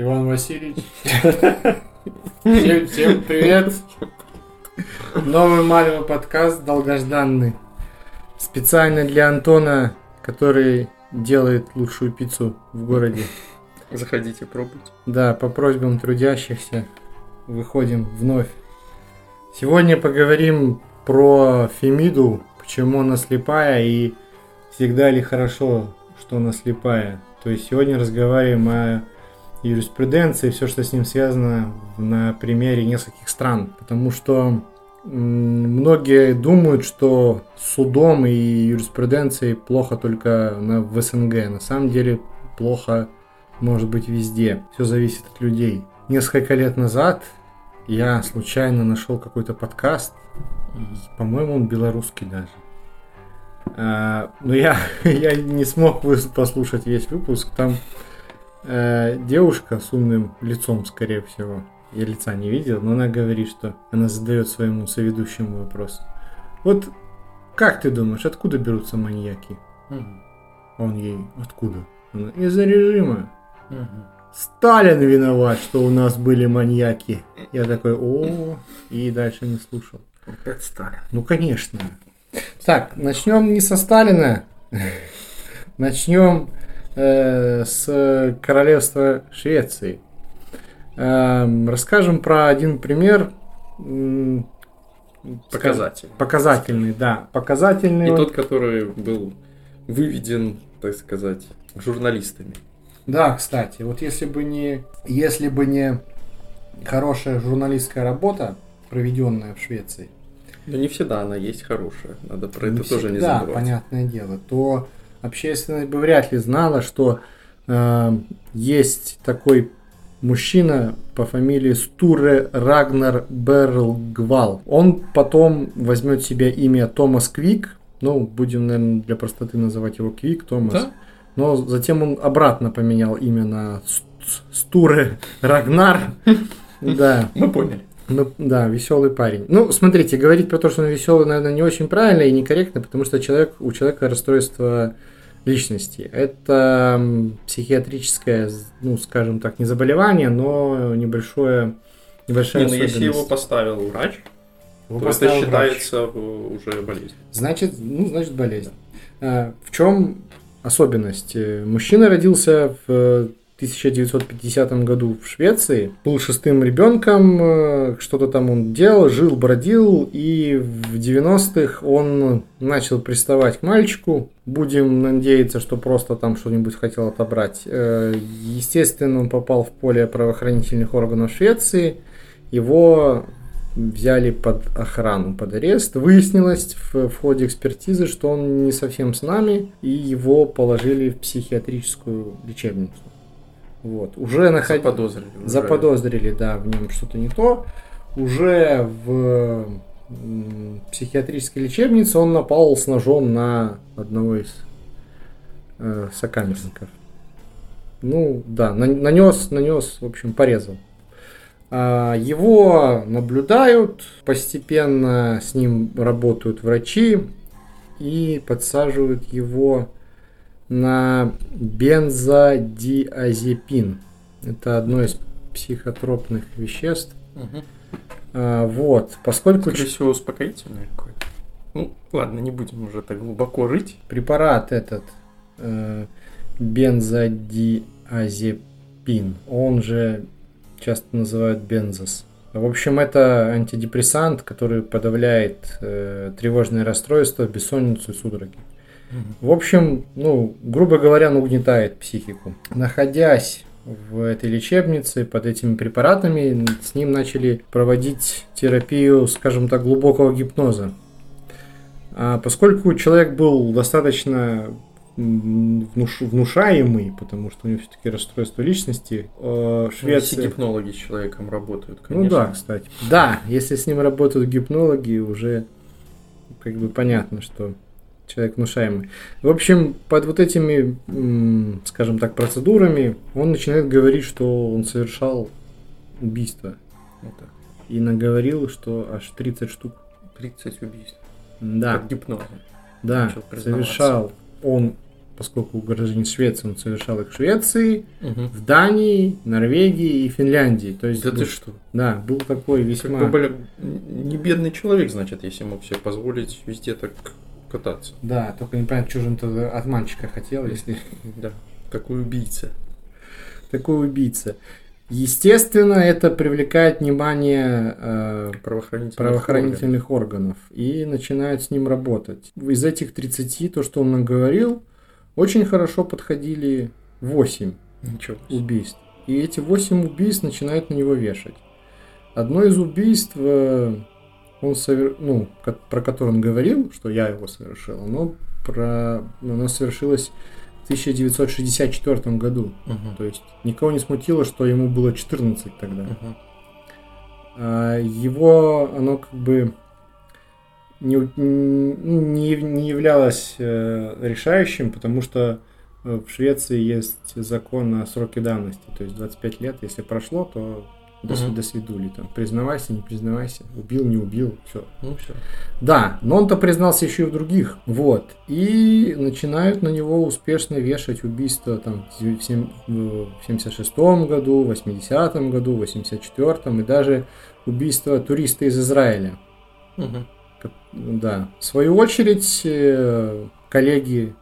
Иван Васильевич. Всем, всем привет. Новый Малево подкаст, долгожданный. Специально для Антона, который делает лучшую пиццу в городе. Заходите, пробуйте. Да, по просьбам трудящихся выходим вновь. Сегодня поговорим про Фемиду, почему она слепая и всегда ли хорошо, что она слепая. То есть сегодня разговариваем о юриспруденции, все, что с ним связано на примере нескольких стран. Потому что многие думают, что судом и юриспруденцией плохо только на, в СНГ. На самом деле плохо может быть везде. Все зависит от людей. Несколько лет назад я случайно нашел какой-то подкаст. По-моему, он белорусский даже. А, но я, я не смог послушать весь выпуск. Там э, девушка с умным лицом, скорее всего. Я лица не видел, но она говорит, что она задает своему соведущему вопрос. Вот как ты думаешь, откуда берутся маньяки? Угу. Он ей, откуда? Она, из-за режима. Угу. Сталин виноват, что у нас были маньяки. Я такой, о, и дальше не слушал. Опять Сталин. Ну, конечно. Так, начнем не со Сталина. Начнем э, с королевства Швеции. Э, расскажем про один пример. Показательный. Показательный, да. Показательный. И тот, который был выведен, так сказать, журналистами. Да, кстати, вот если бы не, если бы не хорошая журналистская работа, проведенная в Швеции, но не всегда она есть хорошая. Надо про не это всегда, тоже не забывать. Да, понятное дело. То общественность бы вряд ли знала, что э, есть такой мужчина по фамилии Стуре Рагнар Берлгвал. Он потом возьмет себе имя Томас Квик. Ну, будем, наверное, для простоты называть его Квик Томас. Да? Но затем он обратно поменял имя на Стуре Рагнар. Да. Мы поняли. Ну, да, веселый парень. Ну, смотрите, говорить про то, что он веселый, наверное, не очень правильно и некорректно, потому что человек, у человека расстройство личности. Это психиатрическое, ну, скажем так, не заболевание, но небольшое, небольшая не, ну, если его поставил врач, его то поставил это считается врач. уже болезнь. Значит, ну, значит болезнь. А, в чем особенность? Мужчина родился в 1950 году в Швеции. Был шестым ребенком, э, что-то там он делал, жил, бродил, и в 90-х он начал приставать к мальчику. Будем надеяться, что просто там что-нибудь хотел отобрать. Э, естественно, он попал в поле правоохранительных органов Швеции. Его взяли под охрану, под арест. Выяснилось в, в ходе экспертизы, что он не совсем с нами, и его положили в психиатрическую лечебницу. Вот. Уже наход... Заподозрили. Уже. Заподозрили, да, в нем что-то не то. Уже в психиатрической лечебнице он напал с ножом на одного из э, сокамерников. Ну, да, нанес, нанес, в общем, порезал. А, его наблюдают, постепенно с ним работают врачи и подсаживают его на бензодиазепин. Это одно из психотропных веществ. Угу. А, вот, поскольку... Скорее всего, успокоительное какое-то. Ну, ладно, не будем уже так глубоко рыть. Препарат этот, э, бензодиазепин, он же часто называют бензос. В общем, это антидепрессант, который подавляет э, тревожное расстройство, бессонницу и судороги. В общем, ну, грубо говоря, угнетает психику. Находясь в этой лечебнице под этими препаратами, с ним начали проводить терапию, скажем так, глубокого гипноза. А поскольку человек был достаточно внуш, внушаемый, потому что у него все-таки расстройство личности. Э, ну, Швеция... Все гипнологи с человеком работают, конечно. Ну да, кстати. Да, если с ним работают гипнологи, уже как бы понятно, что человек внушаемый. В общем, под вот этими, скажем так, процедурами он начинает говорить, что он совершал убийство. Вот так. И наговорил, что аж 30 штук. 30 убийств. Да. Под гипнозом. Да, совершал он поскольку гражданин Швеции, он совершал их в Швеции, угу. в Дании, Норвегии и Финляндии. То есть, да ты что? Да, был такой весьма... Как бы, не бедный человек, значит, если мог себе позволить везде так кататься. Да, только не понятно, что же он тогда от мальчика хотел, если... Да, такой убийца. Такой убийца. Естественно, это привлекает внимание э, правоохранительных, правоохранительных органов. органов и начинают с ним работать. Из этих 30, то, что он наговорил, очень хорошо подходили 8 Ничего. убийств. И эти 8 убийств начинают на него вешать. Одно из убийств, э, он совер... ну, про которое он говорил, что я его совершил, оно, про... оно совершилось 1964 году. Угу. То есть никого не смутило, что ему было 14 тогда. Угу. А его, оно как бы не, не, не являлось э, решающим, потому что в Швеции есть закон о сроке давности. То есть 25 лет, если прошло, то до, угу. до свидули. Там, признавайся, не признавайся. Убил, не убил. Все. Ну, все. Да, но он-то признался еще и в других. Вот. И начинают на него успешно вешать убийства там, в 76 году, в 80 году, в 84 и даже убийство туриста из Израиля. Угу. Да. В свою очередь, э, коллеги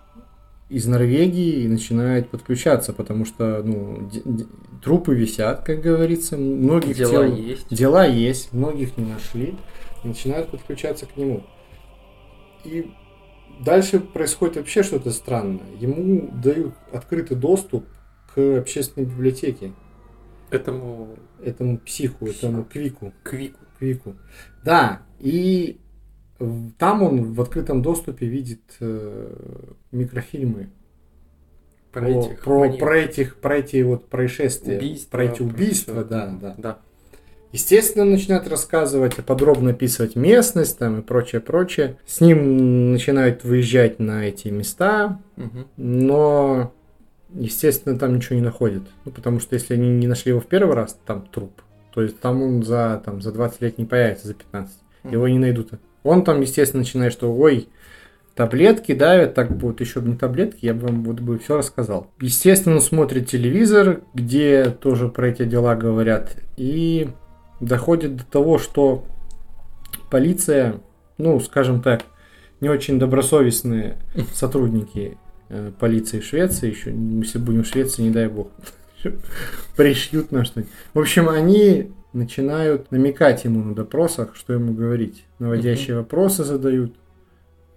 из Норвегии начинают подключаться, потому что ну, трупы висят, как говорится, многих дела тел, есть. Дела есть, многих не нашли, начинают подключаться к нему. И дальше происходит вообще что-то странное. Ему дают открытый доступ к общественной библиотеке. Этому... Этому психу, психу. этому квику. Квику. Квику. Да, и там он в открытом доступе видит э, микрофильмы про, про, этих, про, про этих, про эти вот происшествия, убийства, про эти убийства, про да, да, да. Естественно, начинает рассказывать, подробно описывать местность там и прочее, прочее. С ним начинают выезжать на эти места, угу. но, естественно, там ничего не находят. Ну, потому что если они не нашли его в первый раз, там труп, то есть там он за, там, за 20 лет не появится, за 15. Угу. Его не найдут. Он там, естественно, начинает, что ой, таблетки давят, так будет еще бы не таблетки, я бы вам вот бы все рассказал. Естественно, смотрит телевизор, где тоже про эти дела говорят, и доходит до того, что полиция, ну, скажем так, не очень добросовестные сотрудники э, полиции Швеции, еще, если будем в Швеции, не дай бог, пришьют на что-нибудь. В общем, они начинают намекать ему на допросах, что ему говорить. Наводящие угу. вопросы задают,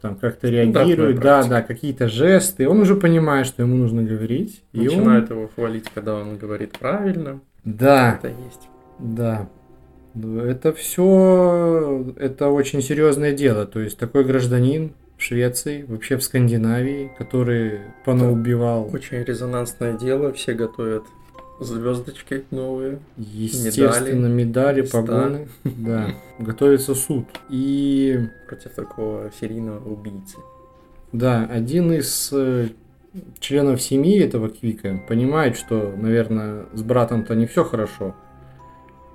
там как-то ну реагируют, да, да, какие-то жесты. Он уже понимает, что ему нужно говорить. Начинает он... его хвалить, когда он говорит правильно. Да. Это есть. Да. Это все, это очень серьезное дело. То есть такой гражданин в Швеции, вообще в Скандинавии, который понаубивал. Очень резонансное дело, все готовят звездочки новые. Естественно, медали, медали погоны. Да. Готовится суд. И... Против такого серийного убийцы. Да, один из э, членов семьи этого Квика понимает, что, наверное, с братом-то не все хорошо.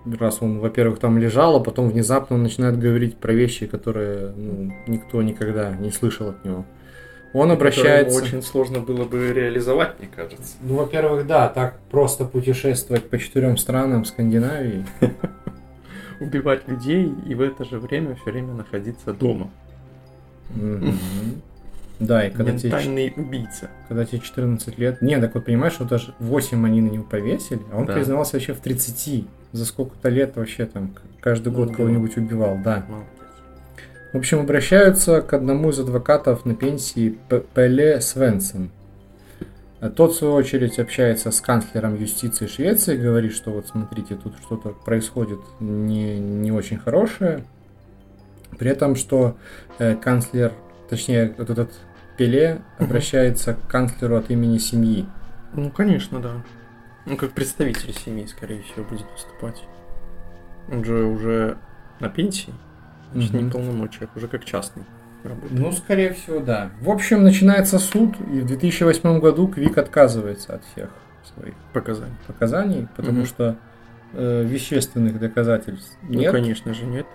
Раз он, во-первых, там лежал, а потом внезапно он начинает говорить про вещи, которые ну, никто никогда не слышал от него. Он обращается... Очень сложно было бы реализовать, мне кажется. Ну, во-первых, да, так просто путешествовать по четырем странам Скандинавии. Убивать людей и в это же время все время находиться дома. Да, и когда Ментальный тебе... убийца. Когда тебе 14 лет... Не, так вот понимаешь, что даже 8 они на него повесили, а он да. признался вообще в 30. За сколько-то лет вообще там каждый год ну, кого-нибудь убивал, да. Молодец. В общем, обращаются к одному из адвокатов на пенсии Пеле Свенсен. Тот, в свою очередь, общается с канцлером юстиции Швеции, говорит, что вот смотрите, тут что-то происходит не, не очень хорошее. При этом, что э, канцлер, точнее, вот этот Пеле обращается к канцлеру от имени семьи. Ну, конечно, да. Ну, как представитель семьи, скорее всего, будет выступать. Он же уже на пенсии. Значит, угу. не полномочиях, уже как частный работает. Ну, скорее всего, да. В общем, начинается суд, и в 2008 году Квик отказывается от всех своих показаний, показаний потому угу. что э, вещественных доказательств ну, нет. Ну, конечно же, нет.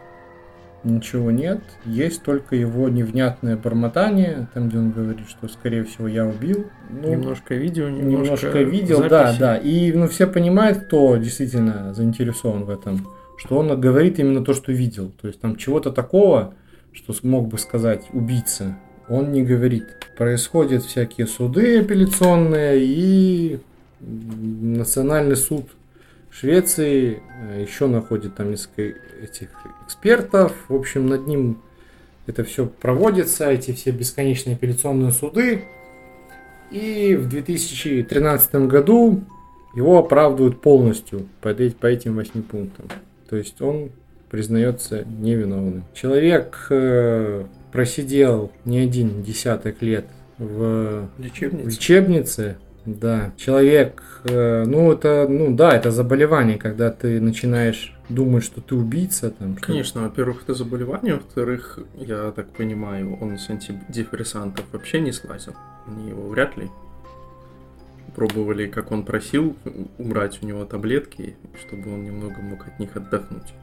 ничего нет. Есть только его невнятное бормотание, там, где он говорит, что, скорее всего, я убил. Ну, немножко видео, немножко, немножко видел, записи. да, да. И ну, все понимают, кто действительно заинтересован в этом, что он говорит именно то, что видел. То есть там чего-то такого, что смог бы сказать убийца, он не говорит. Происходят всякие суды апелляционные и национальный суд Швеции э, еще находит там несколько этих экспертов. В общем, над ним это все проводится, эти все бесконечные апелляционные суды. И в 2013 году его оправдывают полностью по, этим восьми пунктам. То есть он признается невиновным. Человек э, просидел не один десяток лет в лечебнице, в лечебнице да, человек, э, ну это, ну да, это заболевание, когда ты начинаешь думать, что ты убийца. Там, что... Конечно, во-первых, это заболевание, во-вторых, я так понимаю, он с антидепрессантов вообще не слазил. Они его вряд ли пробовали, как он просил, убрать у него таблетки, чтобы он немного мог от них отдохнуть.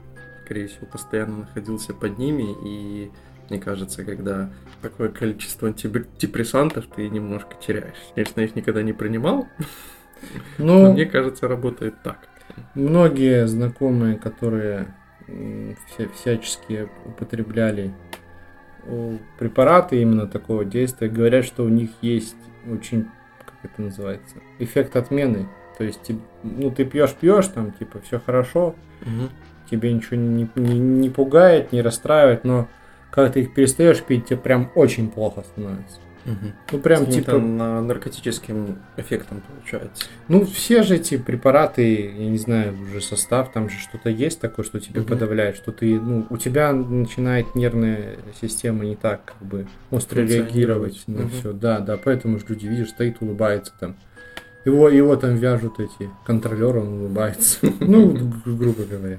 Скорее всего, постоянно находился под ними и мне кажется, когда такое количество антидепрессантов ты немножко теряешь. Конечно, их никогда не принимал, но, но мне кажется, работает так. Многие знакомые, которые всячески употребляли препараты именно такого действия, говорят, что у них есть очень, как это называется, эффект отмены. То есть, ну, ты пьешь, пьешь, там, типа, все хорошо, угу. тебе ничего не, не, не пугает, не расстраивает, но когда ты их перестаешь пить, тебе прям очень плохо становится. Угу. Ну прям С типа на наркотическим эффектом получается. Ну все же эти препараты, я не знаю уже состав, там же что-то есть такое, что тебе угу. подавляет, что ты, ну у тебя начинает нервная система не так как бы остро реагировать на угу. все, да, да, поэтому же люди видишь стоит улыбается там. Его, его там вяжут эти контролеры, он улыбается. Ну, грубо говоря.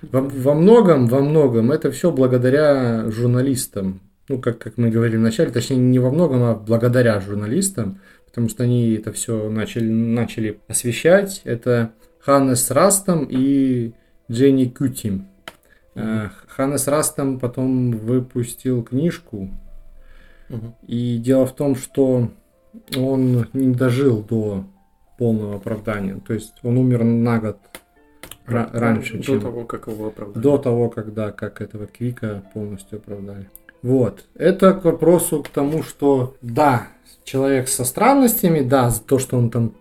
Во, во многом, во многом это все благодаря журналистам. Ну, как, как мы говорили вначале, точнее, не во многом, а благодаря журналистам, потому что они это все начали, начали освещать. Это Ханнес Растом и Дженни Кютим. Mm-hmm. Ханнес Растом потом выпустил книжку. Mm-hmm. И дело в том, что он не дожил до полного оправдания. То есть он умер на год раньше, до чем... того, как его оправдали. До того, когда как этого Квика полностью оправдали. Вот. Это к вопросу к тому, что да, человек со странностями, да, за то, что он там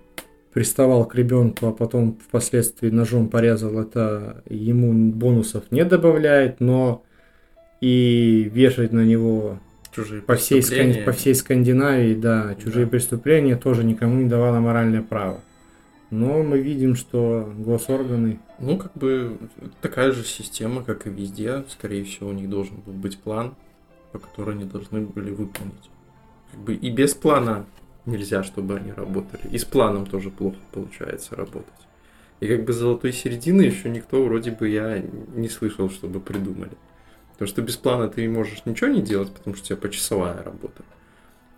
приставал к ребенку, а потом впоследствии ножом порезал, это ему бонусов не добавляет, но и вешать на него чужие по всей, по всей Скандинавии, да, чужие да. преступления тоже никому не давало моральное право. Но мы видим, что госорганы... Ну, как бы такая же система, как и везде. Скорее всего, у них должен был быть план, по которому они должны были выполнить. Как бы и без плана нельзя, чтобы они работали. И с планом тоже плохо получается работать. И как бы золотой середины еще никто вроде бы я не слышал, чтобы придумали. Потому что без плана ты можешь ничего не делать, потому что у тебя почасовая работа.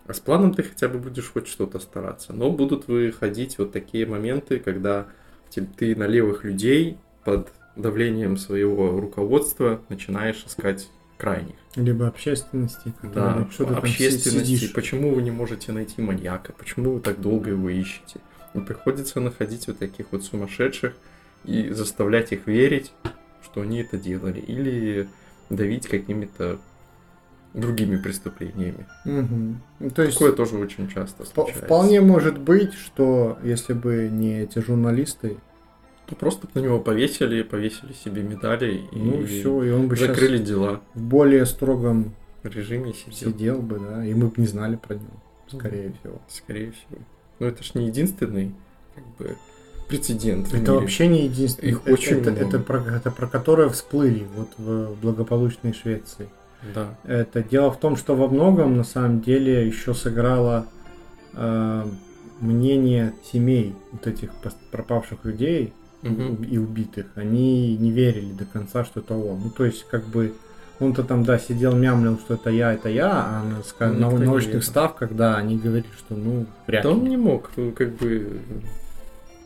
А с планом ты хотя бы будешь хоть что-то стараться. Но будут выходить вот такие моменты, когда ты на левых людей под давлением своего руководства начинаешь искать крайних. Либо общественности. Да, что общественности. Почему вы не можете найти маньяка? Почему вы так долго его ищете? И приходится находить вот таких вот сумасшедших и заставлять их верить, что они это делали. Или давить какими-то другими преступлениями. Угу. То есть Такое тоже очень часто случается. Вполне может быть, что если бы не эти журналисты, просто на него повесили, повесили себе медали и, ну, все, и он бы закрыли дела. В более строгом режиме сидел. сидел бы, да, и мы бы не знали про него, скорее mm. всего. Скорее всего. Но это ж не единственный, как бы, прецедент. Это вообще не единственный. Их это, очень это, много. Это, про, это про которые всплыли вот в благополучной Швеции. Да. Это дело в том, что во многом на самом деле еще сыграло э, мнение семей вот этих пропавших людей угу. и убитых. Они не верили до конца, что это он. Ну, то есть, как бы он-то там, да, сидел, мямлил, что это я, это я, а на, ну, на научных ставках, да, они говорили, что, ну, вряд да ли. он не мог, ну, как бы,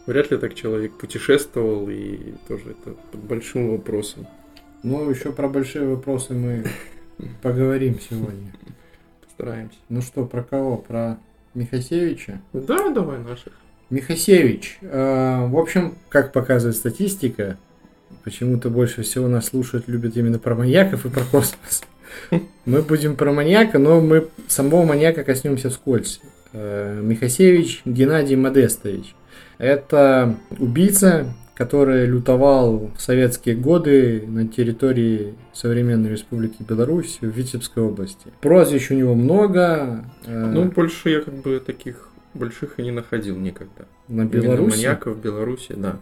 вряд ли так человек путешествовал, и тоже это под большим вопросом. Ну, еще про большие вопросы мы поговорим сегодня. Постараемся. Ну что, про кого? Про Михасевича? Да, давай наших. Михасевич. э, в общем, как показывает статистика, почему-то больше всего нас слушают, любят именно про маньяков и про космос. Мы будем про маньяка, но мы самого маньяка коснемся вскользь. Э, Михасевич Геннадий Модестович. Это убийца, который лютовал в советские годы на территории современной республики Беларусь в Витебской области. Прозвищ у него много. э, Ну, больше я как бы таких больших и не находил никогда. на Именно Беларуси. маньяка в Беларуси, да.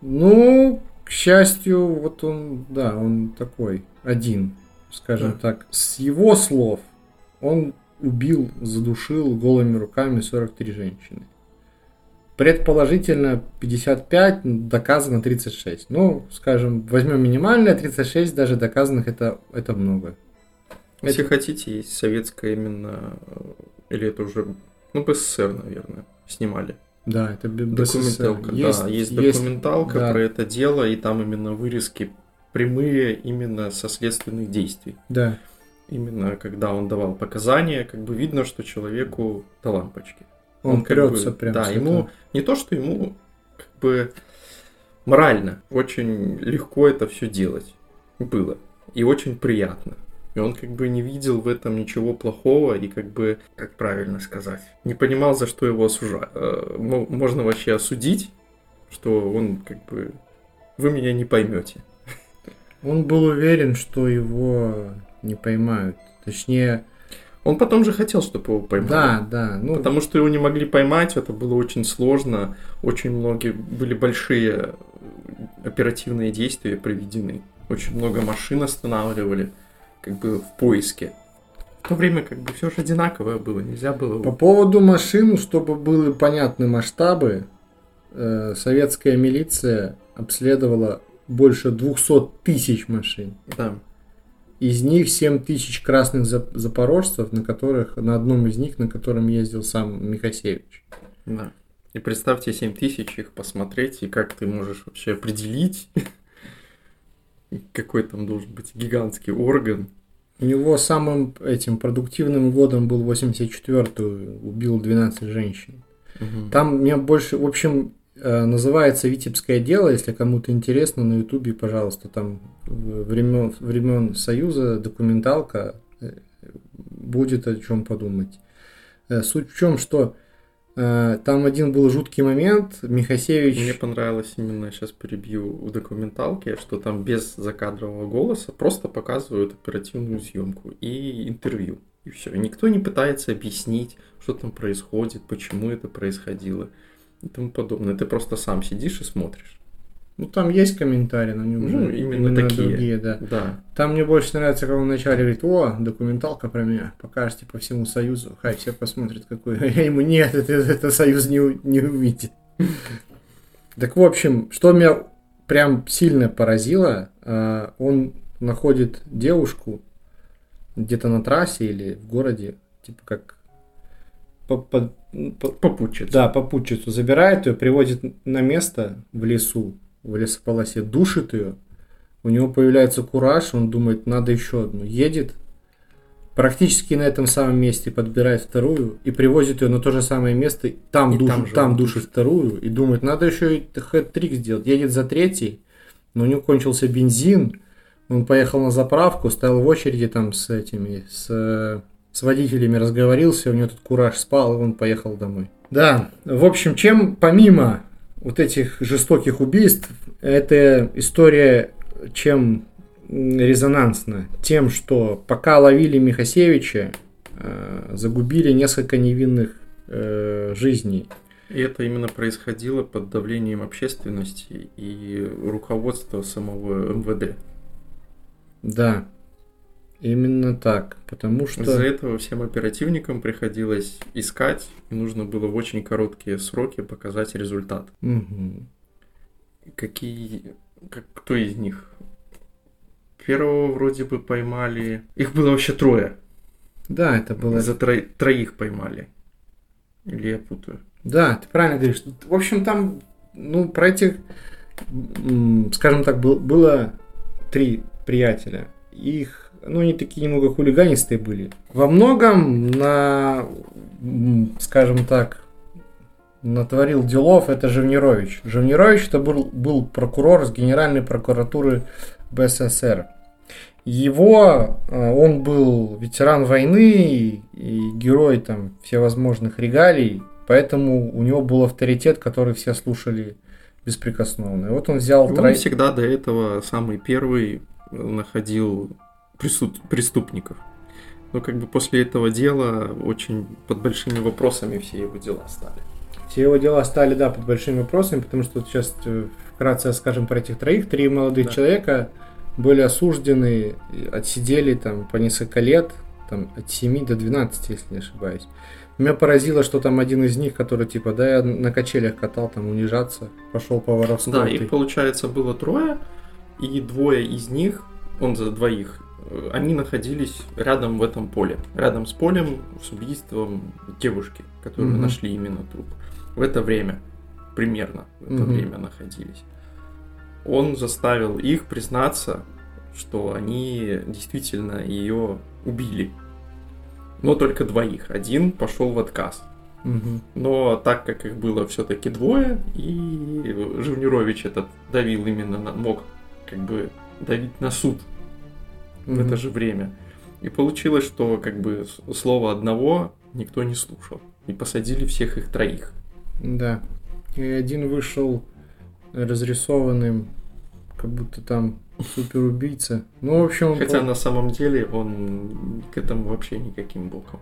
Ну, к счастью, вот он, да, он такой один, скажем Да. так. С его слов, он убил, задушил голыми руками 43 женщины. Предположительно 55, доказано 36. Ну, скажем, возьмем минимальное, 36 даже доказанных это, это много. Если Это- хотите, есть советская именно, э, или это уже, ну, БССР, наверное, снимали. Да, это. Документалка, да, есть документалка да. про это дело, и там именно вырезки прямые именно со следственных действий. Да, Именно когда он давал показания, как бы видно, что человеку до лампочки. он, как прется бы, прям. Да, ему этого. не то, что ему как бы морально очень легко это все делать было. И очень приятно. И он как бы не видел в этом ничего плохого и как бы, как правильно сказать, не понимал, за что его осужать. Можно вообще осудить, что он как бы... Вы меня не поймете. Он был уверен, что его не поймают. Точнее, Он потом же хотел, чтобы его поймали. да, да. Ну, Потому что его не могли поймать, это было очень сложно. Очень многие были большие оперативные действия проведены. Очень много машин останавливали, как бы в поиске. В то время как бы все же одинаковое было, нельзя было... по поводу машин, чтобы были понятны масштабы, э, советская милиция обследовала больше 200 тысяч машин. Да. Из них 7 тысяч красных зап- запорожцев, на которых, на одном из них, на котором ездил сам Михасевич. Да. И представьте 7 тысяч их посмотреть, и как ты можешь вообще определить, какой там должен быть гигантский орган. У него самым этим продуктивным годом был 84-й, убил 12 женщин. Там мне больше, в общем, э, называется Витебское дело, если кому-то интересно, на Ютубе, пожалуйста, там времен, времен Союза документалка, э, будет о чем подумать. Э, Суть в чем, что там один был жуткий момент, Михасевич... Мне понравилось именно, сейчас перебью у документалки, что там без закадрового голоса просто показывают оперативную съемку и интервью. И все. И никто не пытается объяснить, что там происходит, почему это происходило и тому подобное. Ты просто сам сидишь и смотришь. Ну, там есть комментарии, но не Ну, уже именно такие. другие, да. Да. Там мне больше нравится, как он вначале говорит, о, документалка про меня, покажете по всему Союзу, хай все посмотрят, какой. Я ему, нет, это, это Союз не, не увидит. Так, в общем, что меня прям сильно поразило, а, он находит девушку где-то на трассе или в городе, типа как по- по- по- Попутчица. да, попутчицу забирает ее, приводит на место в лесу, в лесополосе, душит ее. У него появляется кураж, он думает, надо еще одну. Едет, практически на этом самом месте подбирает вторую и привозит ее на то же самое место, там, И душит, там там, же душит душит. вторую и думает, надо еще и хэт-трик сделать. Едет за третий, но у него кончился бензин, он поехал на заправку, стоял в очереди там с этими, с, с водителями разговорился, у него тут кураж спал, и он поехал домой. Да, в общем, чем помимо вот этих жестоких убийств, эта история чем резонансна? Тем, что пока ловили Михасевича, э, загубили несколько невинных э, жизней. И это именно происходило под давлением общественности и руководства самого МВД. Да, именно так, потому что... Из-за этого всем оперативникам приходилось искать, и нужно было в очень короткие сроки показать результат. Мгм. Какие... Как, кто из них? Первого вроде бы поймали... Их было вообще трое. Да, это было... За тро- троих поймали. Или я путаю? Да, ты правильно говоришь. В общем, там, ну, про этих, скажем так, был- было три приятеля. Их, ну, они такие немного хулиганистые были. Во многом на, скажем так, натворил делов это Живнирович. Живнирович это был, был прокурор с Генеральной прокуратуры БССР. Его, э, он был ветеран войны и, герой там всевозможных регалий, поэтому у него был авторитет, который все слушали беспрекословно. И вот он взял Он троих... всегда до этого самый первый находил преступ- преступников. Но как бы после этого дела очень под большими вопросами все его дела стали. Все его дела стали, да, под большими вопросами, потому что вот сейчас э, вкратце скажем про этих троих. Три молодых Да. человека были осуждены, и отсидели там по несколько лет, там от 7 до 12, если не ошибаюсь. Меня поразило, что там один из них, который типа, да, я на качелях катал, там унижаться, пошел по воровству. Да, их получается было трое, и двое из них, он за двоих, они находились рядом в этом поле. Рядом с полем с убийством девушки, которую Мгм. нашли именно труп. В это время, примерно в это Мгм. время находились. Он заставил их признаться, что они действительно ее убили. Но только двоих. Один пошел в отказ. Мгм. Но так как их было все-таки двое, и Живнирович этот давил именно на, мог как бы давить на суд в Мгм. это же время. И получилось, что как бы слово одного никто не слушал. И посадили всех их троих. Да. И один вышел разрисованным, как будто там суперубийца. Ну, в общем, он Хотя пол- на самом деле он к этому вообще никаким боком.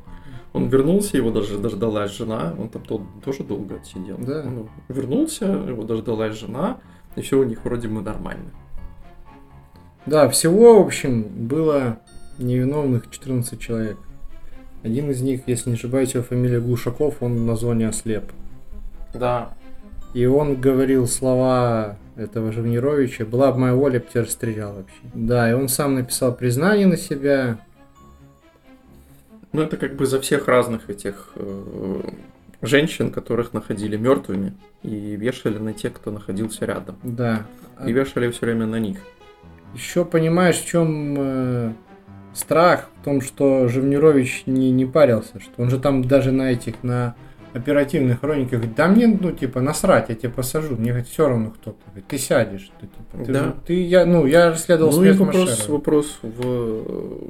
Он вернулся, его даже дождалась жена, он там тот- тоже долго отсидел. Да. Он вернулся, его дождалась жена, и все у них вроде бы нормально. Да, всего, в общем, было невиновных 14 человек. Один из них, если не ошибаюсь, его фамилия Глушаков, он на зоне ослеп. Да, И он говорил слова этого Живнировича, была бы моя воля, я бы тебя расстрелял вообще. Да, и он сам написал признание на себя. Ну, это как бы за всех разных этих э, женщин, которых находили мертвыми, и вешали на тех, кто находился рядом. Да. И вешали все время на них. Еще понимаешь, в чем э, страх? В том, что Живнирович не, не парился, что он же там даже на этих, на оперативных хрониках говорит, да мне, ну, типа, насрать, я тебя посажу, мне все равно кто-то. Говорит, ты сядешь, ты, типа, ты, Да. же- ты, я, ну, я расследовал Ну и вопрос, вопрос в, э,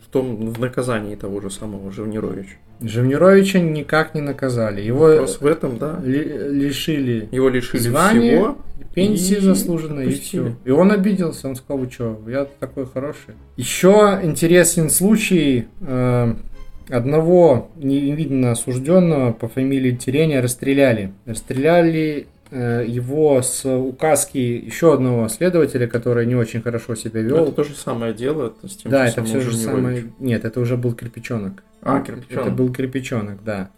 в том, в наказании того же самого Живнировича. Живнировича никак не наказали. Его Вопрос в этом, да. ли- лишили Его лишили Звание всего. пенсии И заслуженной, и все. И он обиделся, он сказал, вы что, я такой хороший. Еще интересен случай э, одного невидно осужденного по фамилии Тереня расстреляли. Расстреляли э, его с указки еще одного следователя, который не очень хорошо себя Ну, вел. Это то же самое дело это с тем Да, это все же самое. Нет, это уже был кирпичонок. А, кирпичонок. Это был кирпичонок, да.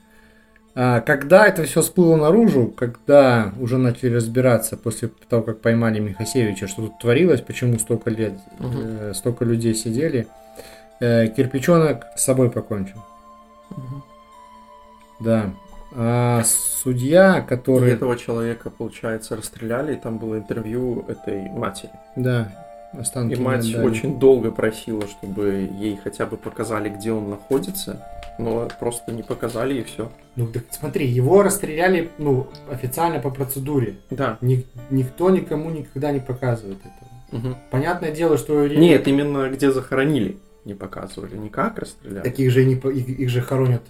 А, когда это все всплыло наружу, когда уже начали разбираться после того, как поймали Михасевича, что тут творилось, почему столько лет, Мгм. э, столько людей сидели, э, кирпичонок с собой покончил. Мгм. Да. А судья, И который... этого человека, получается, расстреляли, и там было интервью этой матери. Да, останки И мать отдали. очень долго просила, чтобы ей хотя бы показали, где он находится, но просто не показали и все. Ну, так смотри, его расстреляли, ну, официально по процедуре. Да. Ник- никто никому никогда не показывает этого. Мгм. Понятное дело, что... Нет, именно где захоронили не показывали, не как расстреляли. Таких же не их, их же хоронят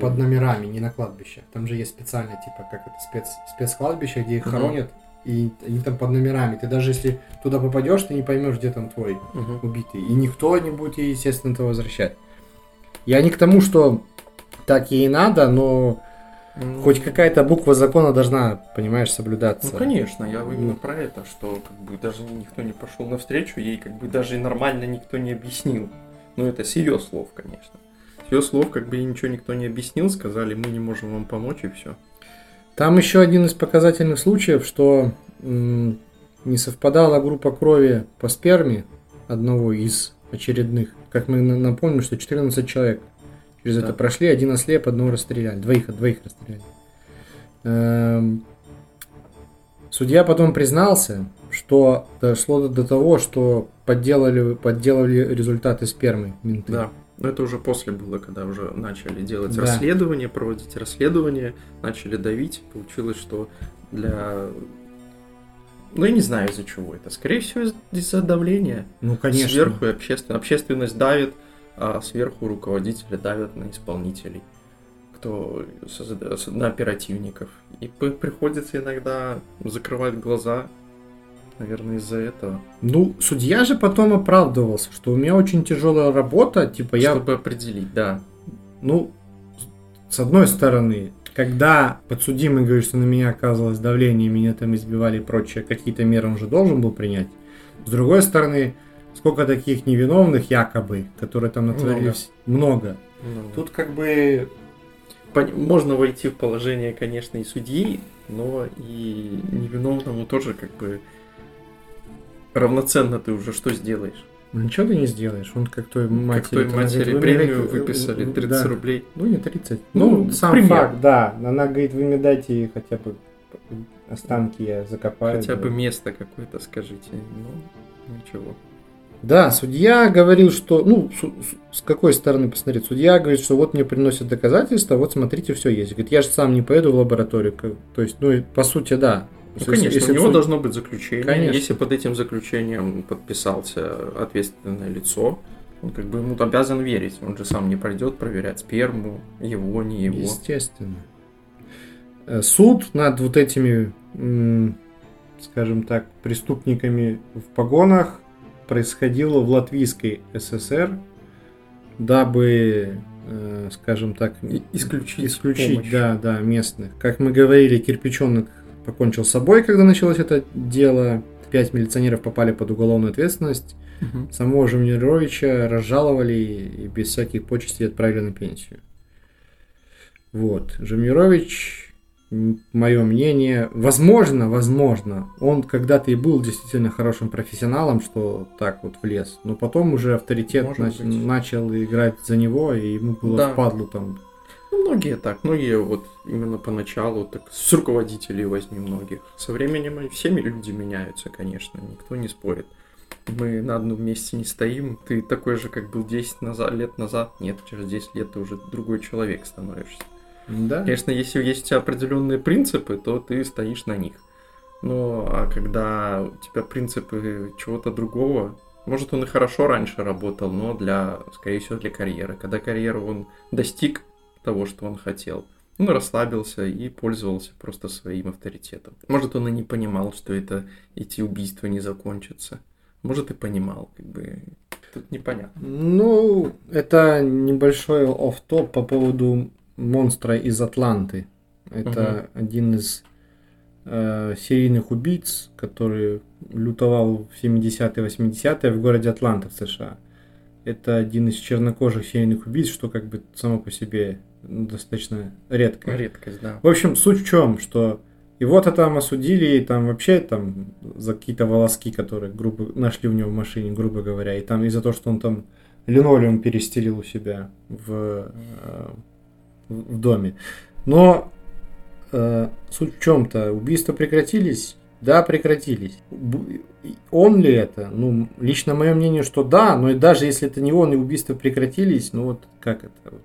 под номерами, не на кладбище. Там же есть специальное, типа, как это, спец, спецкладбище, где их хоронят, и они там под номерами. Ты даже если туда попадешь, ты не поймешь, где там твой мгм. убитый. И никто не будет, естественно, это возвращать. Я не к тому, что так ей надо, но Ну, хоть какая-то буква закона должна, понимаешь, соблюдаться. Ну, конечно, я именно Ну. про это, что как бы даже никто не пошел навстречу, ей как бы даже нормально никто не объяснил. Ну, это с ее слов, конечно. С ее слов как бы ей ничего никто не объяснил, сказали, мы не можем вам помочь, и все. Там еще один из показательных случаев, что не совпадала группа крови по сперме одного из очередных. Как мы на- напомним, что 14 человек через Да. это прошли, один ослеп, одного расстреляли, двоих, двоих расстреляли. Эм, Судья потом признался, что дошло до того, что подделали, подделали результаты спермы менты. Да. Но это уже после было, когда уже начали делать Да. расследование, проводить расследование, начали давить. Получилось, что для... Ну, я не знаю из-за чего это. Скорее всего, из- из-за давления. Ну, конечно. Сверху общественно. Общественность давит, а сверху руководители давят на исполнителей, кто на оперативников. И приходится иногда закрывать глаза, наверное, из-за этого. Ну, судья же потом оправдывался, что у меня очень тяжелая работа, типа я, Чтобы определить, да. ну, с одной стороны, когда подсудимый говорит, что на меня оказывалось давление, меня там избивали и прочее, какие-то меры он же должен был принять. С другой стороны, сколько таких невиновных якобы, которые там натворились, много. Ну, Тут как бы Можно войти в положение, конечно, и судьи, но и невиновному тоже как бы равноценно ты уже что сделаешь? ну, ничего ты не сделаешь. Он как той матери. как той матери говорит, премию «Вы мне выписали, дайте, 30 да. рублей. Ну, не 30. Ну, Ну, сам пример. факт, да. Она говорит, вы мне дайте хотя бы останки я закопаю. Хотя да. бы место какое-то скажите. Ну, ничего. Да, судья говорил, что, ну, с- с какой стороны посмотреть? Судья говорит, что вот мне приносят доказательства, вот смотрите, все есть. Говорит, я же сам не поеду в лабораторию. Как- То есть, ну, по сути, да. Ну, Если- конечно, если у него суд- должно быть заключение. Конечно. Если под этим заключением подписался ответственное лицо, он как бы ему обязан верить. Он же сам не пройдет проверять сперму, его, не его. Естественно. Э, Суд над вот этими, скажем так, преступниками в погонах происходило в Латвийской ССР, дабы, э, скажем так, исключить исключить, помощь. да, да, местных. Как мы говорили, кирпичонок покончил с собой, когда началось это дело. Пять милиционеров попали под уголовную ответственность. Мгм. Самого Жемнировича разжаловали и без всяких почестей отправили на пенсию. Вот. Жемнирович, мое мнение, возможно, возможно, он когда-то и был действительно хорошим профессионалом, что так вот влез, но потом уже авторитет нач- начал играть за него, и ему было Да. впадлу там. Ну, Многие так, многие вот именно поначалу, так с руководителей возьми многих. Со временем и все люди меняются, конечно, никто не спорит. Мы на одном месте не стоим, ты такой же, как был 10 назад, лет назад, нет, через 10 лет ты уже другой человек становишься. Да? Конечно, если есть у тебя определенные принципы, то ты стоишь на них. Но а когда у тебя принципы чего-то другого, может он и хорошо раньше работал, но для, скорее всего, для карьеры. Когда карьеру он достиг того, что он хотел, он расслабился и пользовался просто своим авторитетом. Может, он и не понимал, что это эти убийства не закончатся. Может, и понимал, как бы тут непонятно. Ну, это небольшой офф-топ по поводу монстра из Атланты. Это один из э, серийных убийц, который лютовал в 70-е, 80-е в городе Атланта в США. Это один из чернокожих серийных убийц, что как бы само по себе достаточно редко. Редкость, да. В общем, суть в чем, что его-то там осудили, и там вообще там за какие-то волоски, которые грубо нашли у него в машине, грубо говоря, и там из-за того, что он там линолеум перестелил у себя в, э, в доме. Но э, суть в чем-то, убийства прекратились? Да, прекратились. Он ли это? Ну, лично мое мнение, что да, но и даже если это не он, и убийства прекратились, ну вот как это вот?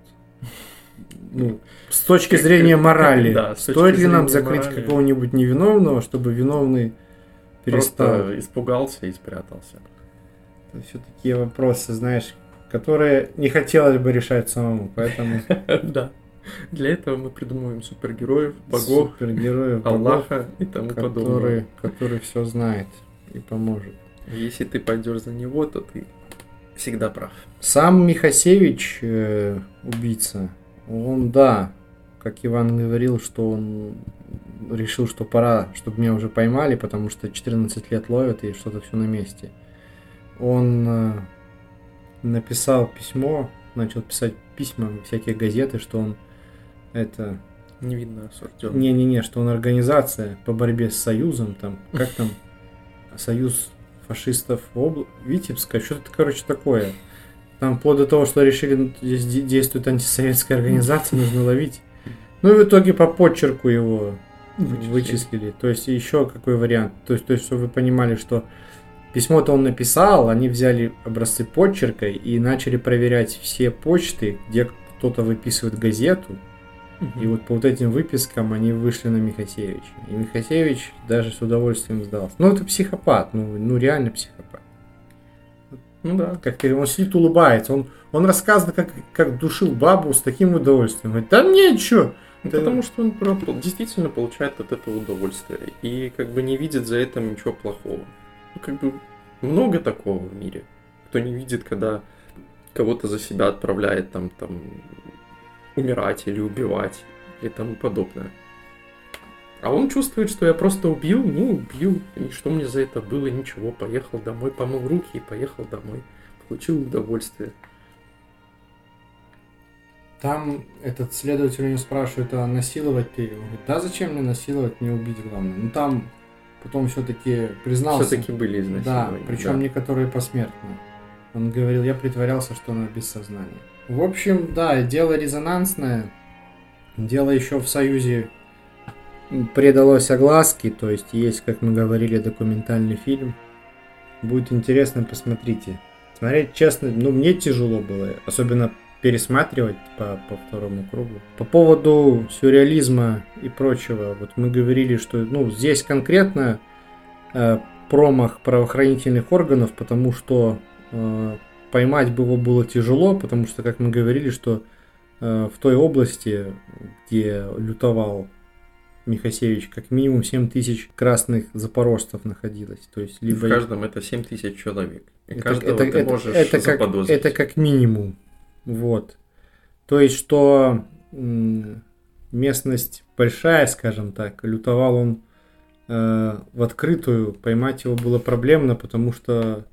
Ну, с точки зрения морали, Да, стоит ли нам закрыть морали. какого-нибудь невиновного, чтобы виновный перестал? Просто испугался и спрятался. Все такие вопросы, знаешь, которые не хотелось бы решать самому, поэтому Да. Для этого мы придумываем супергероев, богов, супергероев, Аллаха и тому подобное. который все знает и поможет. Если ты пойдешь за него, то ты всегда прав. Сам Михасевич, э, убийца, он, да, как Иван говорил, что он решил, что пора, чтобы меня уже поймали, потому что 14 лет ловят и что-то все на месте. Он э, написал письмо, начал писать письма в всякие газеты, что он это Не видно осужден. не-не-не, что он организация по борьбе с Союзом, там, как там, Союз фашистов Обл... Витебска, что-то, короче, такое. Там вплоть до того, что решили, ну, здесь де- действует антисоветская организация, нужно ловить. Ну и в итоге по подчерку его вычислили. вычислили. То есть еще какой вариант? То есть, то есть, чтобы вы понимали, что письмо-то он написал, они взяли образцы почерка и начали проверять все почты, где кто-то выписывает газету, и вот по вот этим выпискам они вышли на Михасевича. И Михасевич даже с удовольствием сдался. Ну, это психопат, ну, ну реально психопат. Ну да, как он сидит, улыбается. Он, он рассказывает, как, как душил бабу с таким удовольствием. Говорит, да мне что? Ну, потому что он действительно получает от этого удовольствие. И как бы не видит за это ничего плохого. Ну, как бы много такого в мире. Кто не видит, когда кого-то за себя отправляет там, там умирать или убивать и тому подобное. А он чувствует, что я просто убил, ну убил, и что мне за это было, ничего, поехал домой, помыл руки и поехал домой, получил удовольствие. Там этот следователь у него спрашивает, а насиловать ты? Он говорит, да зачем мне насиловать, не убить главное. Ну там потом все-таки признался. Все-таки были изнасилования. Да, причем да. некоторые посмертно. Он говорил, я притворялся, что она без сознания. В общем, да, дело резонансное. Дело еще в Союзе предалось огласке, то есть есть, как мы говорили, документальный фильм. Будет интересно, посмотрите. Смотреть, честно, ну мне тяжело было, особенно пересматривать по, по второму кругу. По поводу сюрреализма и прочего, вот мы говорили, что ну, здесь конкретно э, промах правоохранительных органов, потому что э, поймать его было тяжело, потому что, как мы говорили, что э, в той области, где лютовал Михасевич, как минимум 7 тысяч красных запорожцев находилось. То есть, либо... В каждом это 7 тысяч человек. И это, каждого это, ты это, можешь это, как, это как минимум. Вот. То есть, что местность большая, скажем так, лютовал он э, в открытую, поймать его было проблемно, потому что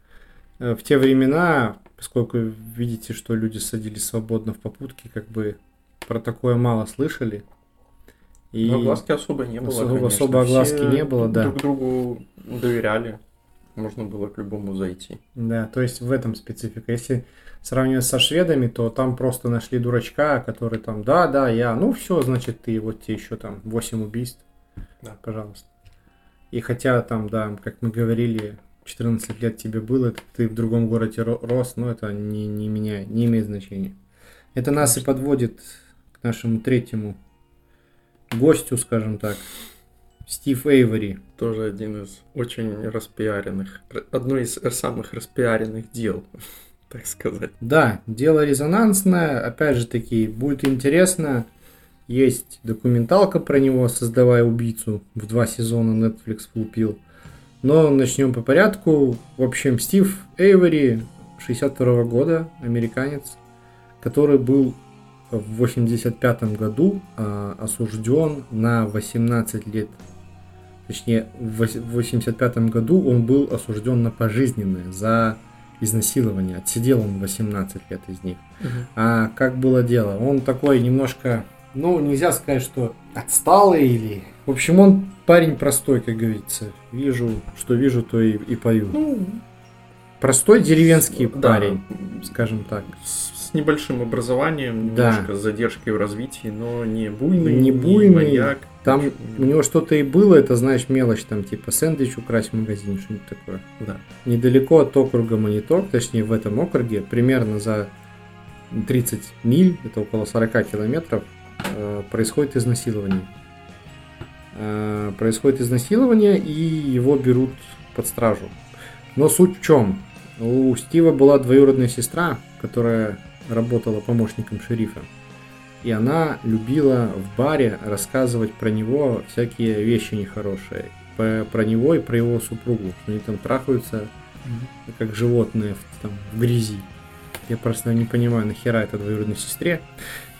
э, в те времена поскольку видите, что люди садились свободно в попутке, как бы про такое мало слышали. И Но огласки особо не было. Особо, особо огласки Все не было, да. Друг другу доверяли. Можно было к любому зайти. Да, то есть в этом специфика. Если сравнивать со шведами, то там просто нашли дурачка, который там, да, да, я, ну все, значит, ты, вот тебе еще там 8 убийств. Да. Пожалуйста. И хотя там, да, как мы говорили, 14 лет тебе было, ты в другом городе рос, но это не, не, меня, не имеет значения. Это нас и подводит к нашему третьему гостю, скажем так, Стив Эйвори. Тоже один из очень распиаренных, одно из самых распиаренных дел, так сказать. Да, дело резонансное, опять же таки, будет интересно. Есть документалка про него «Создавая убийцу». В два сезона Netflix влупил. Но начнем по порядку. В общем, Стив Эйвори, 62 года, американец, который был в 85 году а, осужден на 18 лет. Точнее, в 85 году он был осужден на пожизненное за изнасилование. Отсидел он 18 лет из них. Угу. А как было дело? Он такой немножко, ну, нельзя сказать, что отсталый или... В общем, он парень простой, как говорится. Вижу, что вижу, то и, и пою. Ну, простой деревенский да, парень, скажем так. С небольшим образованием, немножко да. с задержкой в развитии, но не буйный, не, буйный, не маньяк. Там ничего. у него что-то и было, это, знаешь, мелочь, там, типа, сэндвич украсть в магазине, что-нибудь такое. Да. Недалеко от округа Монитор, точнее, в этом округе, примерно за 30 миль, это около 40 километров, э, происходит изнасилование. Э, происходит изнасилование, и его берут под стражу. Но суть в чем? У Стива была двоюродная сестра, которая работала помощником шерифа. И она любила в баре рассказывать про него всякие вещи нехорошие. Про, него и про его супругу. Они там трахаются, как животные в, там, в грязи. Я просто не понимаю, нахера это двоюродной сестре.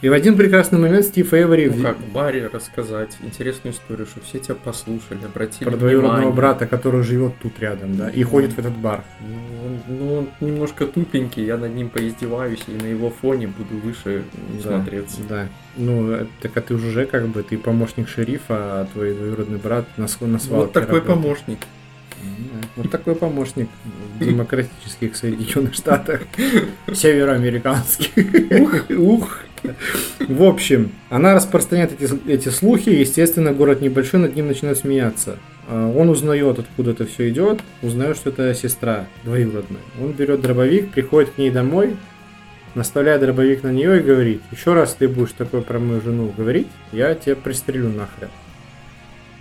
И в один прекрасный момент Стив Эйвори... Ну как, баре рассказать интересную историю, чтобы все тебя послушали, обратили Про двоюродного брата, который живет тут рядом, да, и ну, ходит в этот бар. Ну он, ну, он немножко тупенький, я над ним поиздеваюсь, и на его фоне буду выше да, смотреться. Да, ну, э, так а ты уже как бы, ты помощник шерифа, а твой двоюродный брат на, на свалке Вот такой работает. помощник. Вот такой помощник в демократических Соединенных Штатах. Североамериканских. Ух, ух. В общем, она распространяет эти, эти слухи, естественно, город небольшой, над ним начинает смеяться. А, Он узнает, откуда это все идет, узнает, что это сестра двоюродная. Он берет дробовик, приходит к ней домой, наставляет дробовик на нее и говорит, еще раз ты будешь такое про мою жену говорить, я тебя пристрелю нахрен.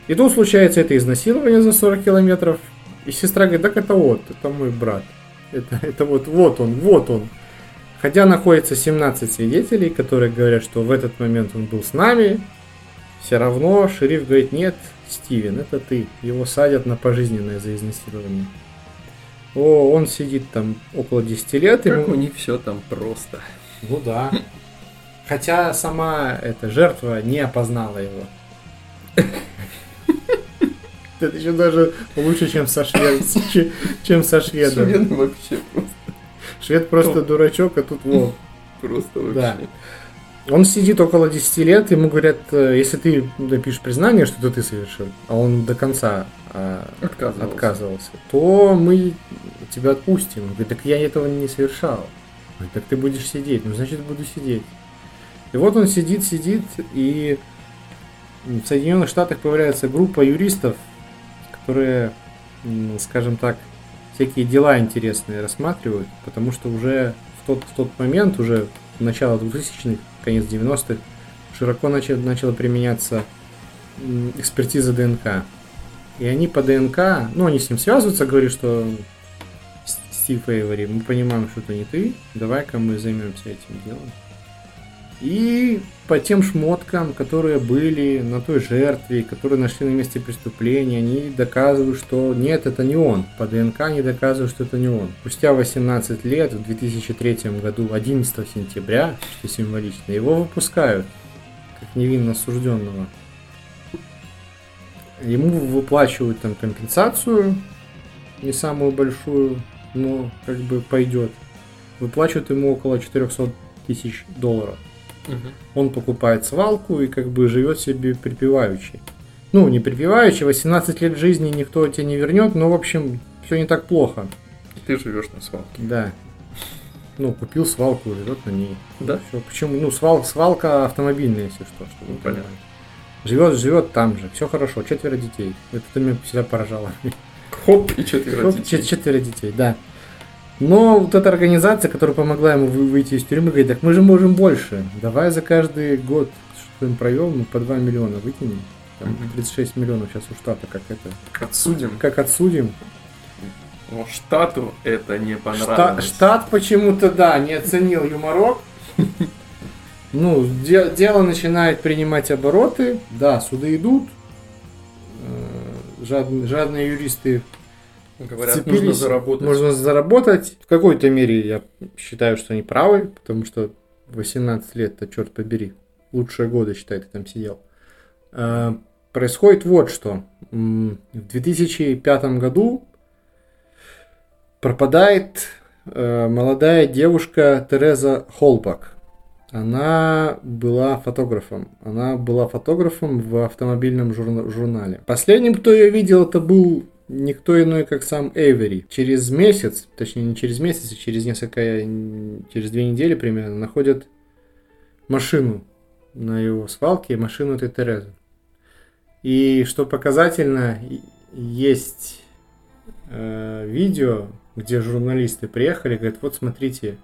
И тут случается это изнасилование за 40 километров, и сестра говорит, так это вот, это мой брат. Это, это вот, вот он, вот он. Хотя находится 17 свидетелей, которые говорят, что в этот момент он был с нами, все равно шериф говорит, нет, Стивен, это ты. Его садят на пожизненное за изнасилование. О, он сидит там около 10 лет. Как ему- у них все там просто. Ну да. Хотя сама эта жертва не опознала его. Это еще даже лучше, чем со швед, ч- чем со шведом. Швед вообще просто, Швед просто дурачок, а тут вот. просто вообще. Да. Он сидит около 10 лет, ему говорят, э, если ты напишешь признание, что это ты совершил, а он до конца а, Отказывался. отказывался, то мы тебя отпустим. Он говорит, так я этого не совершал. Он говорит, так ты будешь сидеть. Ну, значит, буду сидеть. И вот он сидит, сидит, и в Соединенных Штатах появляется группа юристов, которые, скажем так, всякие дела интересные рассматривают, потому что уже в тот, в тот момент, уже начало 2000-х, конец 90-х, широко начал, начала применяться экспертиза ДНК. И они по ДНК, ну, они с ним связываются, говорят, что Стив Эйвори, мы понимаем, что это не ты, давай-ка мы займемся этим делом. И по тем шмоткам, которые были на той жертве, которые нашли на месте преступления, они доказывают, что нет, это не он. По ДНК они доказывают, что это не он. Спустя 18 лет, в 2003 году, 11 сентября, что символично, его выпускают как невинно осужденного. Ему выплачивают там компенсацию, не самую большую, но как бы пойдет. Выплачивают ему около 400 тысяч долларов. Мгм. Он покупает свалку и как бы живет себе припеваючи. Ну, не припеваючи, 18 лет жизни никто тебе не вернет, но, в общем, все не так плохо. Ты живешь на свалке. Да. Ну, купил свалку, живет на ней. Да? Всё. Почему? Ну, свал, свалка автомобильная, если что. чтобы Ну, понятно. Живет, живет там же. Все хорошо. Четверо детей. Это меня всегда поражало. Хоп, и четверо Ну, детей. чет- Четверо детей, да. Но вот эта организация, которая помогла ему вы- выйти из тюрьмы, говорит, так мы же можем больше. Давай за каждый год, что им провел, мы по 2 миллиона выкинем. Там Мгм. 36 миллионов сейчас у штата, как это. Отсудим. Как отсудим. Но штату это не понравилось. штат почему-то, да, не оценил юморок. Ну, де- дело начинает принимать обороты. Да, суды идут. Э, жад- жадные юристы Говорят, Вцепились, нужно заработать. Можно заработать. В какой-то мере я считаю, что они правы, потому что 18 лет, то черт побери, лучшие годы, считай, ты там сидел. Э, Происходит вот что. В 2005 году пропадает э, молодая девушка Тереза Холбак. Она была фотографом. Она была фотографом в автомобильном журна- журнале. Последним, кто ее видел, это был никто иной, как сам Эйвери. Через месяц, точнее не через месяц, а через несколько, через две недели примерно, находят машину на его свалке, машину этой Терезы. И что показательно, есть э, видео, где журналисты приехали, говорят, вот смотрите,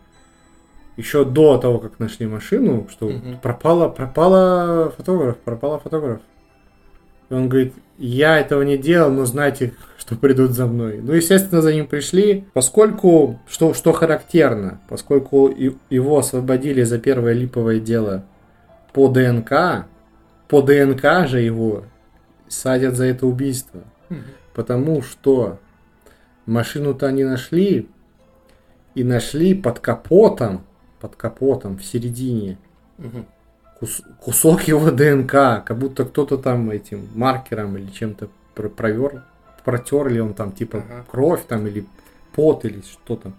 еще до того, как нашли машину, что Мгм. пропала, пропала фотограф, пропала фотограф. И он говорит, я этого не делал, но знайте, что придут за мной. Ну, естественно, за ним пришли, поскольку, что, что характерно, поскольку и- его освободили за первое липовое дело по ДНК, по ДНК же его садят за это убийство. Потому что машину-то они нашли, и нашли под капотом, под капотом в середине кус- кусок его ДНК, как будто кто-то там этим маркером или чем-то пр- провер, протер ли он там типа Ага. кровь там или пот или что там.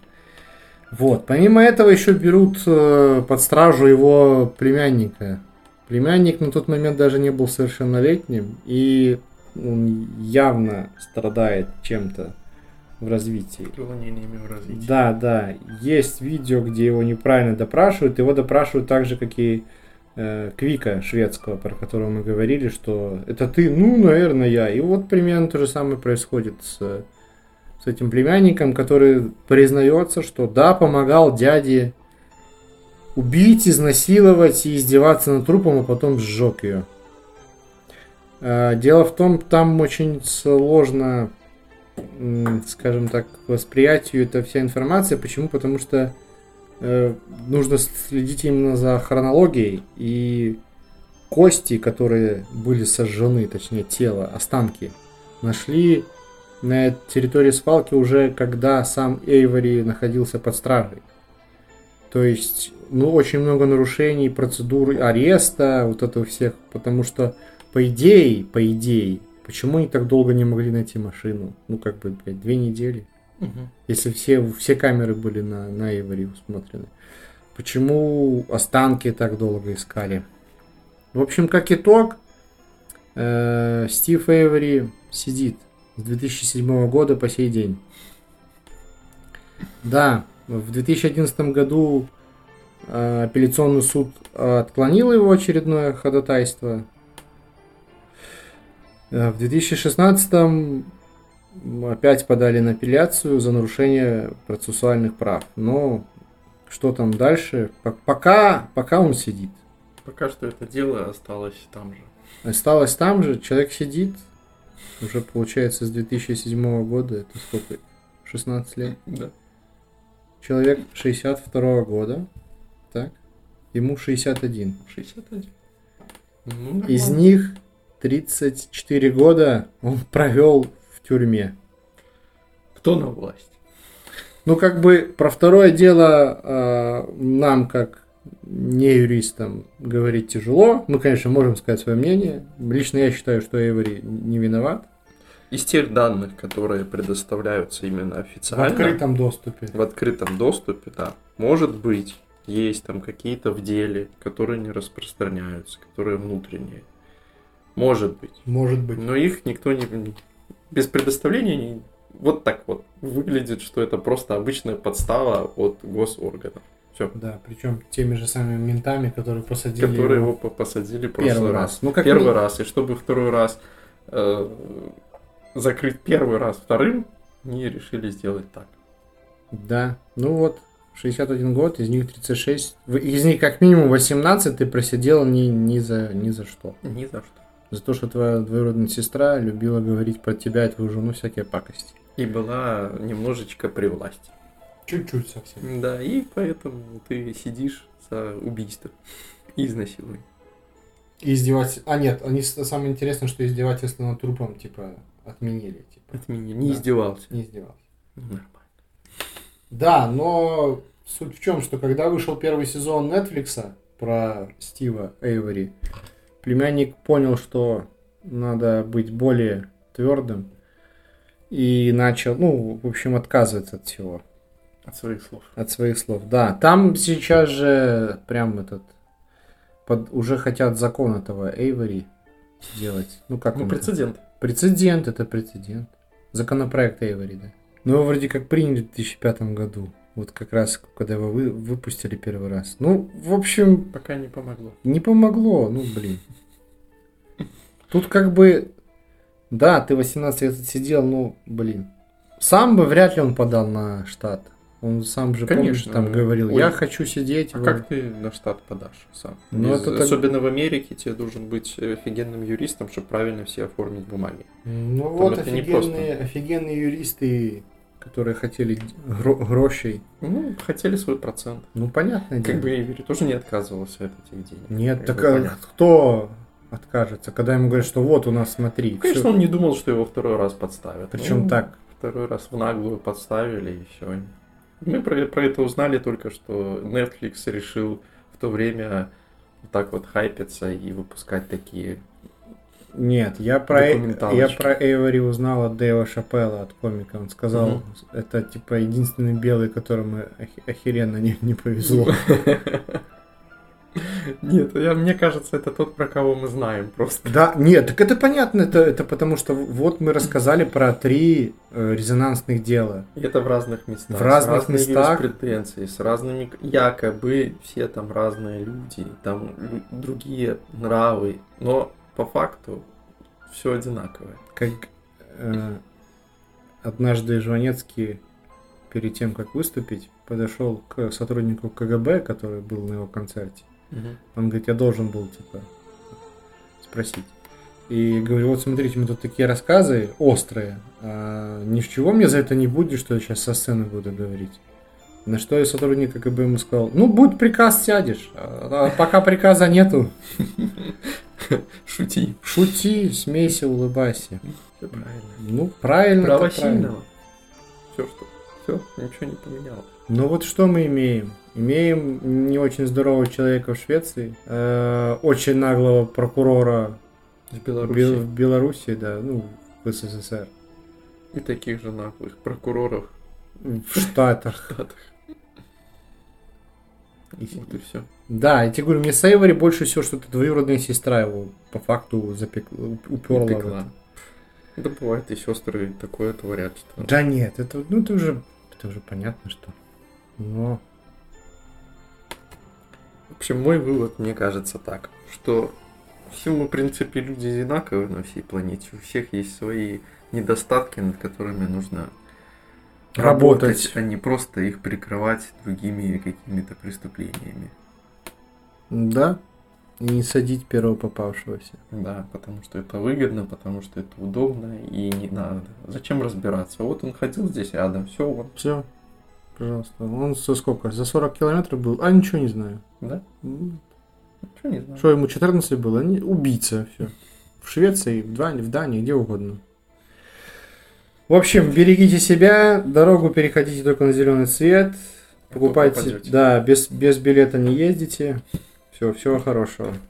Вот. Помимо этого еще берут э, под стражу его племянника. Племянник на тот момент даже не был совершеннолетним и он явно страдает чем-то в развитии. Отклонениями в развитии. Да, да. Есть видео, где его неправильно допрашивают. Его допрашивают так же, как и Квика шведского, про которого мы говорили, что это ты, ну, наверное, я. И вот примерно то же самое происходит с, с этим племянником, который признается, что да, помогал дяде убить, изнасиловать и издеваться над трупом, а потом сжег ее. Э, дело в том, там очень сложно скажем так, восприятию эта вся информация. Почему? Потому что э, нужно следить именно за хронологией и кости, которые были сожжены, точнее тело, останки, нашли на территории свалки уже когда сам Эйвори находился под стражей. То есть, ну, очень много нарушений процедуры ареста, вот этого всех, потому что, по идее, по идее, Почему они так долго не могли найти машину? Ну, как бы, блядь, две недели. Угу. Если все, все камеры были на, на Эйвори усмотрены. Почему останки так долго искали? В общем, как итог, э, Стив Эйвори сидит с 2007 года по сей день. Да, в 2011 году э, апелляционный суд отклонил его очередное ходатайство. Э, в 2016 опять подали на апелляцию за нарушение процессуальных прав. Но что там дальше? Пока, пока он сидит. Пока что это дело осталось там же. Осталось там же, человек сидит, уже получается с 2007 года, это сколько? 16 лет? Да. Человек 62 года, так? Ему 61. 61. Ну, Из них 34 года он провел в тюрьме. Кто на власть? Ну, как бы про второе дело э, нам, как не юристам, говорить тяжело. Мы, конечно, можем сказать свое мнение. Лично я считаю, что Эйвори не виноват. Из тех данных, которые предоставляются именно официально. В открытом доступе. В открытом доступе, да. Может быть, есть там какие-то в деле, которые не распространяются, которые внутренние. Может быть. Может быть. Но их никто не... Без предоставления. Вот так вот выглядит, что это просто обычная подстава от госорганов. Все. Да, причем теми же самыми ментами, которые посадили Которые его, его посадили в прошлый первый раз. раз. Ну, как первый ми... раз. И чтобы второй раз э, закрыть первый раз вторым, они решили сделать так. Да, ну вот, 61 год, из них 36. Из них как минимум 18 ты просидел ни, ни, за, ни за что. Ни за что за то, что твоя двоюродная сестра любила говорить про тебя и твою жену всякие пакости. И была немножечко при власти. Чуть-чуть совсем. Да, и поэтому ты сидишь за убийство и изнасилование. И издевательство. А нет, они самое интересное, что издевательство над трупом, типа, отменили. Типа. Отменили. Не да. издевался. Не издевался. Нормально. Да, но суть в чем, что когда вышел первый сезон Netflix про Стива Эйвори, племянник понял, что надо быть более твердым и начал, ну, в общем, отказываться от всего. От своих слов. От своих слов, да. Там сейчас же прям этот под, уже хотят закон этого Эйвори сделать. Ну как ну? Прецедент. Это? Прецедент, это прецедент. Законопроект Эйвори, да. Ну, его вроде как приняли в 2005 году. Вот как раз, когда его вы, выпустили первый раз. Ну, в общем... Пока не помогло. Не помогло, ну, блин. Тут как бы... Да, ты 18 лет сидел, ну, блин. Сам бы вряд ли он подал на штат. Он сам же, Конечно, помнишь, там говорил, ой, я хочу сидеть. А в... как ты на штат подашь сам? Ну, Из... это Особенно так... в Америке тебе должен быть офигенным юристом, чтобы правильно все оформить бумаги. Ну Там вот офигенные, просто... офигенные юристы которые хотели гро- грошей. Ну, хотели свой процент. Ну, понятно. Как бы Эйвери тоже не отказывался от этих денег. Нет, так а кто откажется, когда ему говорят, что вот у нас, смотри. Конечно, все. он не думал, что его второй раз подставят. Причем ну, так. Второй раз в наглую подставили и все. Мы про, про это узнали только, что Netflix решил в то время вот так вот хайпиться и выпускать такие нет, я про, я про Эйвори узнал от Дэйва Шапелла, от комика. Он сказал, угу. это типа единственный белый, которому охеренно не, не повезло. Нет, я, мне кажется, это тот, про кого мы знаем просто. Да, нет, так это понятно, это, это потому что вот мы рассказали про три э, резонансных дела. И это в разных местах. В разных с разной местах. юриспруденцией, с разными... Якобы все там разные люди, там другие нравы. Но по факту все одинаковое. Как э, однажды Жванецкий перед тем, как выступить, подошел к сотруднику КГБ, который был на его концерте. Он говорит, я должен был, типа, спросить. И говорю, вот смотрите, мы тут такие рассказы острые. А ни в чего мне за это не будет, что я сейчас со сцены буду говорить. На что и сотрудник КГБ ему сказал, ну, будет приказ, сядешь. А а пока приказа нету, Шути. шути, смейся, улыбайся. Все правильно. Ну, правильно, Право сильного. Все, что... Все, ничего не поменялось. Ну вот что мы имеем? Имеем не очень здорового человека в Швеции, э, очень наглого прокурора В в Беларуси. Бел- в Беларуси, да, ну, в СССР, И таких же наглых прокуроров в Штатах. в Штатах. И- Вот и все. Да, я тебе говорю, мне Сейвори больше всего, что это двоюродная сестра его по факту запекла, уперла. это. Да бывает, и сестры такое творят, что... Да нет, это, ну, это уже, это уже понятно, что. Но В общем, мой вывод, мне кажется, так, что все мы, в принципе, люди одинаковые на всей планете. У всех есть свои недостатки, над которыми нужно Работать. а не просто их прикрывать другими какими-то преступлениями. да, и не садить первого попавшегося. Да, потому что это выгодно, потому что это удобно и не надо. Зачем разбираться? Вот он ходил здесь рядом, все, он, Все, пожалуйста. Он за сколько? За 40 километров был? А, ничего не знаю. да? Ничего не знаю. Что ему 14 было? Убийца, все. В Швеции, в Дании, в Дании, где угодно. В общем, берегите себя, дорогу переходите только на зеленый цвет, покупайте, да, без, без билета не ездите. Все, всего хорошего.